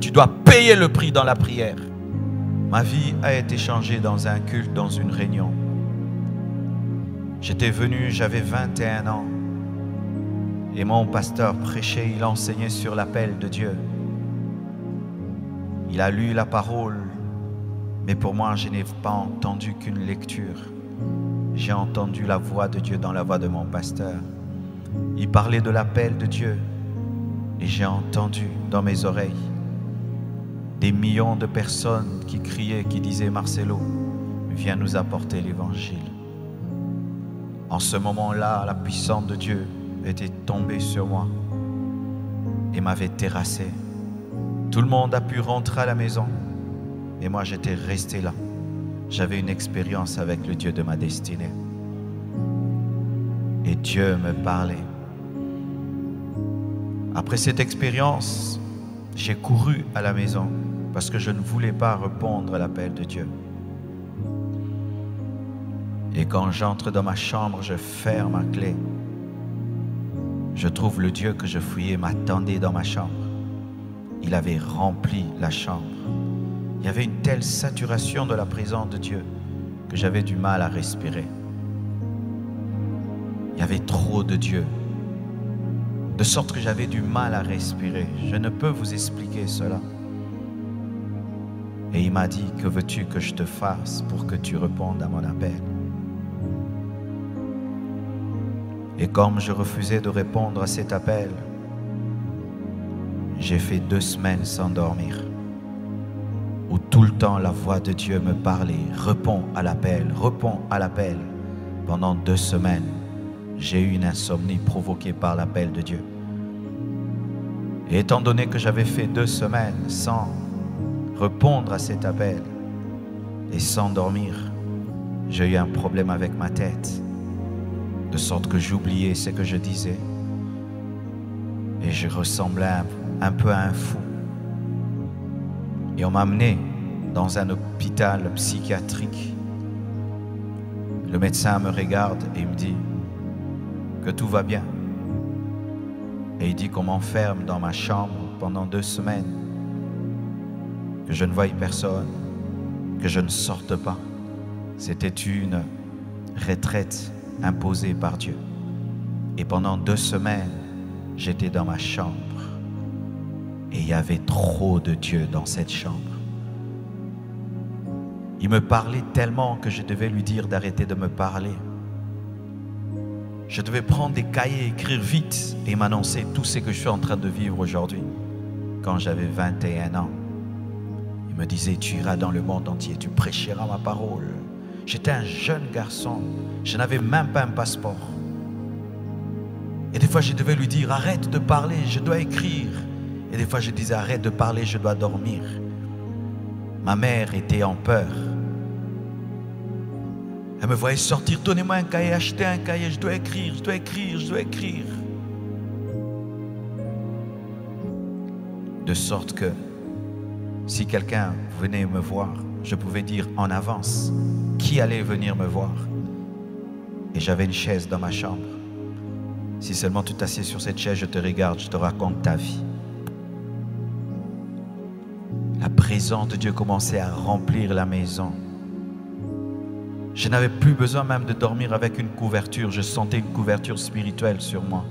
Tu dois payer le prix dans la prière. Ma vie a été changée dans un culte, dans une réunion. J'étais venu, j'avais 21 ans. Et mon pasteur prêchait, il enseignait sur l'appel de Dieu. Il a lu la parole, mais pour moi, je n'ai pas entendu qu'une lecture. J'ai entendu la voix de Dieu dans la voix de mon pasteur. Il parlait de l'appel de Dieu et j'ai entendu dans mes oreilles des millions de personnes qui criaient, qui disaient Marcelo, viens nous apporter l'évangile. En ce moment-là, la puissance de Dieu était tombée sur moi et m'avait terrassé. Tout le monde a pu rentrer à la maison, mais moi j'étais resté là. J'avais une expérience avec le Dieu de ma destinée. Et Dieu me parlait. Après cette expérience, j'ai couru à la maison parce que je ne voulais pas répondre à l'appel de Dieu. Et quand j'entre dans ma chambre, je ferme ma clé. Je trouve le Dieu que je fouillais m'attendait dans ma chambre. Il avait rempli la chambre. Il y avait une telle saturation de la présence de Dieu que j'avais du mal à respirer. Il y avait trop de Dieu. De sorte que j'avais du mal à respirer. Je ne peux vous expliquer cela. Et il m'a dit, que veux-tu que je te fasse pour que tu répondes à mon appel? Et comme je refusais de répondre à cet appel, j'ai fait deux semaines sans dormir, où tout le temps la voix de Dieu me parlait, réponds à l'appel, réponds à l'appel. Pendant deux semaines, j'ai eu une insomnie provoquée par l'appel de Dieu. Et étant donné que j'avais fait deux semaines sans répondre à cet appel et sans dormir, j'ai eu un problème avec ma tête, de sorte que j'oubliais ce que je disais et je ressemblais un, peu à un fou. Et on m'a amené dans un hôpital psychiatrique. Le médecin me regarde et me dit que tout va bien. Et il dit qu'on m'enferme dans ma chambre pendant deux semaines que je ne voie personne, que je ne sorte pas. C'était une retraite imposée par Dieu. Et pendant deux semaines, j'étais dans ma chambre. Et il y avait trop de Dieu dans cette chambre. Il me parlait tellement que je devais lui dire d'arrêter de me parler. Je devais prendre des cahiers, écrire vite et m'annoncer tout ce que je suis en train de vivre aujourd'hui, quand j'avais 21 ans me disait, tu iras dans le monde entier, tu prêcheras ma parole. J'étais un jeune garçon, je n'avais même pas un passeport. Et des fois, je devais lui dire, arrête de parler, je dois écrire. Et des fois, je disais, arrête de parler, je dois dormir. Ma mère était en peur. Elle me voyait sortir, donnez-moi un cahier, achetez un cahier, je dois écrire, je dois écrire, je dois écrire. De sorte que si quelqu'un venait me voir, je pouvais dire en avance qui allait venir me voir? Et j'avais une chaise dans ma chambre. Si seulement tu t'assieds sur cette chaise, je te regarde, je te raconte ta vie. La présence de Dieu commençait à remplir la maison. Je n'avais plus besoin même de dormir avec une couverture, je sentais une couverture spirituelle sur moi.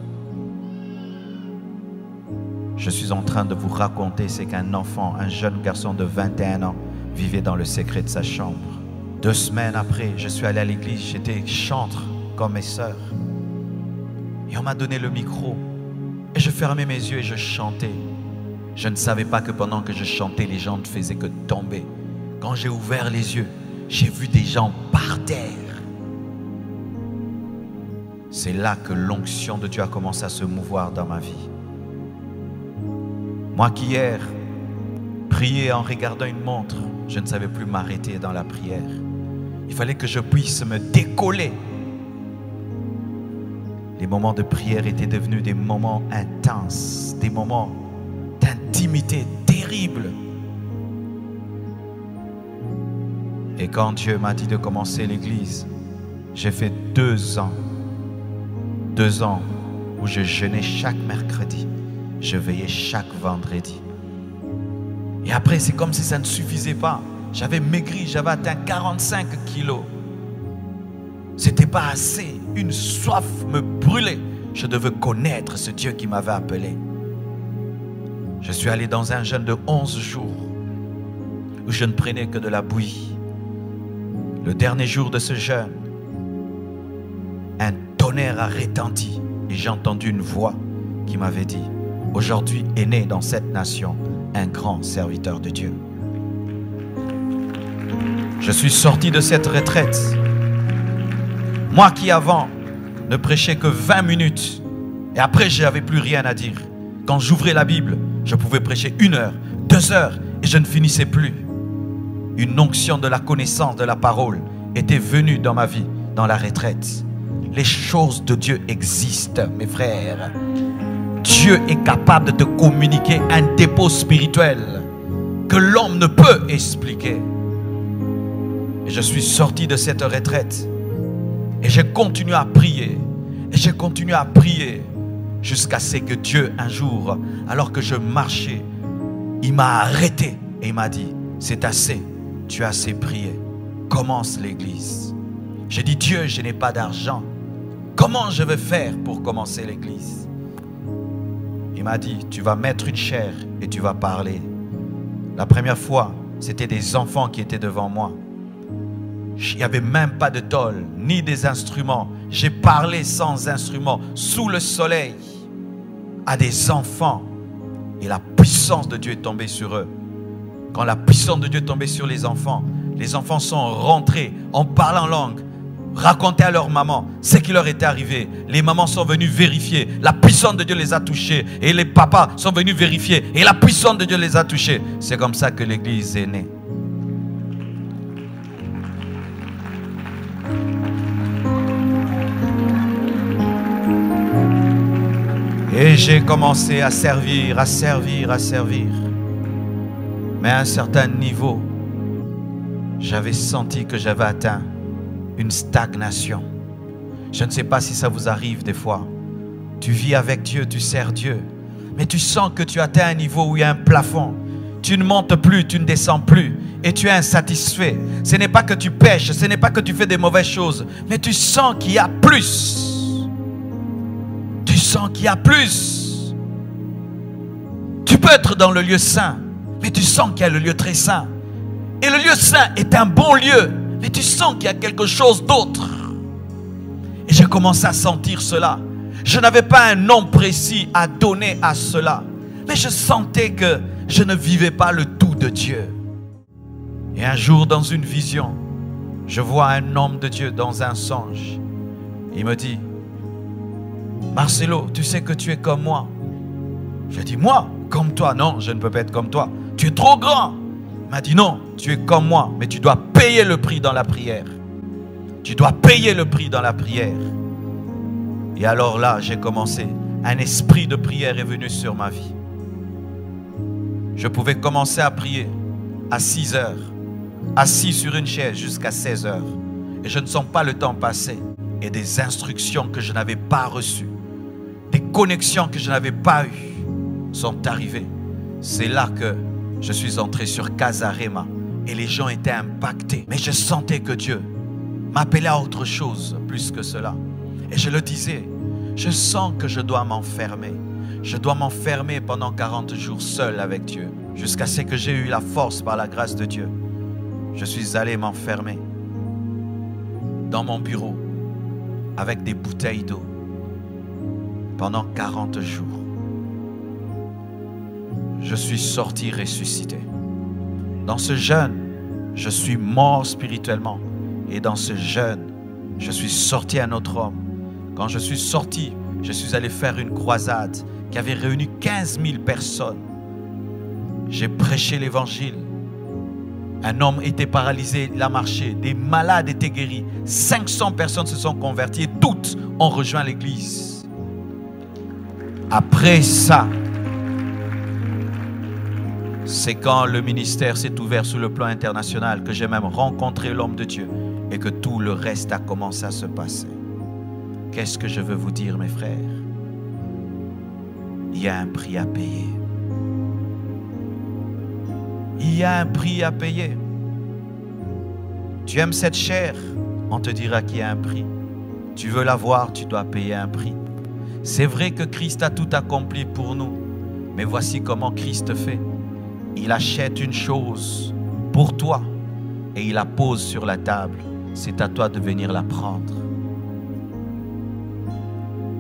Je suis en train de vous raconter ce qu'un enfant, un jeune garçon de 21 ans, vivait dans le secret de sa chambre. Deux semaines après, je suis allé à l'église, j'étais chantre comme mes sœurs. Et on m'a donné le micro. Et je fermais mes yeux et je chantais. Je ne savais pas que pendant que je chantais, les gens ne faisaient que tomber. Quand j'ai ouvert les yeux, j'ai vu des gens par terre. C'est là que l'onction de Dieu a commencé à se mouvoir dans ma vie. Moi qui hier priais en regardant une montre, je ne savais plus m'arrêter dans la prière. Il fallait que je puisse me décoller. Les moments de prière étaient devenus des moments intenses, des moments d'intimité terribles. Et quand Dieu m'a dit de commencer l'église, j'ai fait deux ans, deux ans où je jeûnais chaque mercredi je veillais chaque vendredi. Et après, c'est comme si ça ne suffisait pas. J'avais maigri, j'avais atteint 45 kilos. C'était pas assez. Une soif me brûlait. Je devais connaître ce Dieu qui m'avait appelé. Je suis allé dans un jeûne de 11 jours où je ne prenais que de la bouillie. Le dernier jour de ce jeûne, un tonnerre a retenti et j'ai entendu une voix qui m'avait dit, aujourd'hui est né dans cette nation un grand serviteur de Dieu. Je suis sorti de cette retraite. Moi qui avant ne prêchais que 20 minutes et après je n'avais plus rien à dire. Quand j'ouvrais la Bible, je pouvais prêcher une heure, deux heures et je ne finissais plus. Une onction de la connaissance de la parole était venue dans ma vie, dans la retraite. Les choses de Dieu existent, mes frères. Dieu est capable de te communiquer un dépôt spirituel que l'homme ne peut expliquer. Et je suis sorti de cette retraite. Et j'ai continué à prier. Et j'ai continué à prier jusqu'à ce que Dieu, un jour, alors que je marchais, il m'a arrêté et il m'a dit, c'est assez, tu as assez prié. Commence l'église. J'ai dit, Dieu, je n'ai pas d'argent. Comment je vais faire pour commencer l'église? Il m'a dit, tu vas mettre une chair et tu vas parler. La première fois, c'était des enfants qui étaient devant moi. Il n'y avait même pas de tôle, ni des instruments. J'ai parlé sans instruments, sous le soleil, à des enfants. Et la puissance de Dieu est tombée sur eux. Quand la puissance de Dieu est tombée sur les enfants, les enfants sont rentrés en parlant langue, raconter à leur maman ce qui leur était arrivé. Les mamans sont venues vérifier. La puissance de Dieu les a touchés. Et les papas sont venus vérifier. Et la puissance de Dieu les a touchés. C'est comme ça que l'Église est née. Et j'ai commencé à servir, à servir, à servir. Mais à un certain niveau, j'avais senti que j'avais atteint une stagnation. Je ne sais pas si ça vous arrive des fois. Tu vis avec Dieu, tu sers Dieu, mais tu sens que tu atteins un niveau où il y a un plafond. Tu ne montes plus, tu ne descends plus et tu es insatisfait. Ce n'est pas que tu pêches, ce n'est pas que tu fais des mauvaises choses, mais tu sens qu'il y a plus sens qu'il y a plus. Tu peux être dans le lieu saint, mais tu sens qu'il y a le lieu très saint. Et le lieu saint est un bon lieu, mais tu sens qu'il y a quelque chose d'autre. Et j'ai commencé à sentir cela. Je n'avais pas un nom précis à donner à cela, mais je sentais que je ne vivais pas le tout de Dieu. Et un jour, dans une vision, je vois un homme de Dieu dans un songe. Il me dit, Marcelo, tu sais que tu es comme moi. J'ai dit, moi, comme toi, non, je ne peux pas être comme toi. Tu es trop grand. Il m'a dit, non, tu es comme moi, mais tu dois payer le prix dans la prière. Tu dois payer le prix dans la prière. Et alors là, j'ai commencé. Un esprit de prière est venu sur ma vie. Je pouvais commencer à prier à 6 heures, assis sur une chaise jusqu'à 16 heures. Et je ne sens pas le temps passer. Et des instructions que je n'avais pas reçues des connexions que je n'avais pas eues sont arrivées. C'est là que je suis entré sur Casarema et les gens étaient impactés. Mais je sentais que Dieu m'appelait à autre chose plus que cela. Et je le disais, je sens que je dois m'enfermer. Je dois m'enfermer pendant 40 jours seul avec Dieu, jusqu'à ce que j'ai eu la force par la grâce de Dieu. Je suis allé m'enfermer dans mon bureau avec des bouteilles d'eau pendant 40 jours. Je suis sorti ressuscité. Dans ce jeûne, je suis mort spirituellement. Et dans ce jeûne, je suis sorti un autre homme. Quand je suis sorti, je suis allé faire une croisade qui avait réuni 15 000 personnes. J'ai prêché l'évangile. Un homme était paralysé, il a marché. Des malades étaient guéris. 500 personnes se sont converties et toutes ont rejoint l'église. Après ça, c'est quand le ministère s'est ouvert sur le plan international que j'ai même rencontré l'homme de Dieu et que tout le reste a commencé à se passer. Qu'est-ce que je veux vous dire, mes frères? Il y a un prix à payer. Il y a un prix à payer. Tu aimes cette chair, on te dira qu'il y a un prix. Tu veux la voir, tu dois payer un prix. C'est vrai que Christ a tout accompli pour nous, mais voici comment Christ fait. Il achète une chose pour toi et il la pose sur la table. C'est à toi de venir la prendre.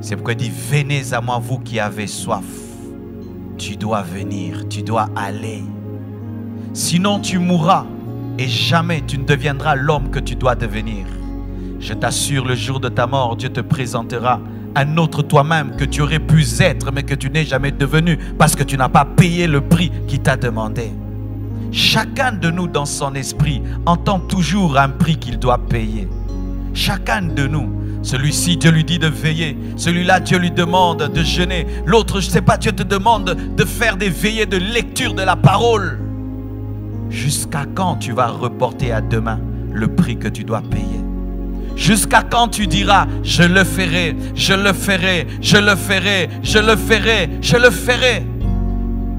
C'est pourquoi il dit, venez à moi, vous qui avez soif. Tu dois venir, tu dois aller. Sinon tu mourras et jamais tu ne deviendras l'homme que tu dois devenir. Je t'assure, le jour de ta mort, Dieu te présentera un autre toi-même que tu aurais pu être, mais que tu n'es jamais devenu parce que tu n'as pas payé le prix qu'il t'a demandé. Chacun de nous dans son esprit entend toujours un prix qu'il doit payer. Chacun de nous. Celui-ci, Dieu lui dit de veiller. Celui-là, Dieu lui demande de jeûner. L'autre, je ne sais pas, Dieu te demande de faire des veillées de lecture de la parole. Jusqu'à quand tu vas reporter à demain le prix que tu dois payer? Jusqu'à quand tu diras, je le ferai, je le ferai, je le ferai, je le ferai, je le ferai?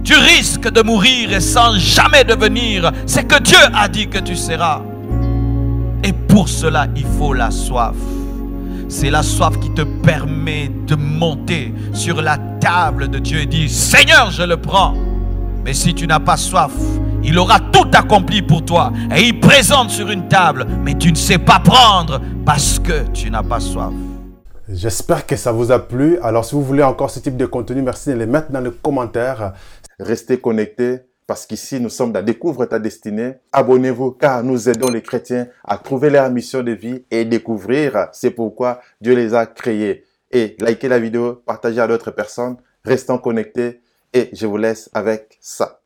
Tu risques de mourir et sans jamais devenir ce que Dieu a dit que tu seras. Et pour cela, il faut la soif. C'est la soif qui te permet de monter sur la table de Dieu et dire, Seigneur, je le prends. Mais si tu n'as pas soif, il aura tout accompli pour toi. Et il présente sur une table, mais tu ne sais pas prendre parce que tu n'as pas soif. J'espère que ça vous a plu. Alors si vous voulez encore ce type de contenu, merci de les mettre dans les commentaires. Restez connectés parce qu'ici nous sommes dans Découvre ta destinée. Abonnez-vous car nous aidons les chrétiens à trouver leur mission de vie et découvrir. C'est pourquoi Dieu les a créés. Et likez la vidéo, partagez à d'autres personnes. Restons connectés et je vous laisse avec ça.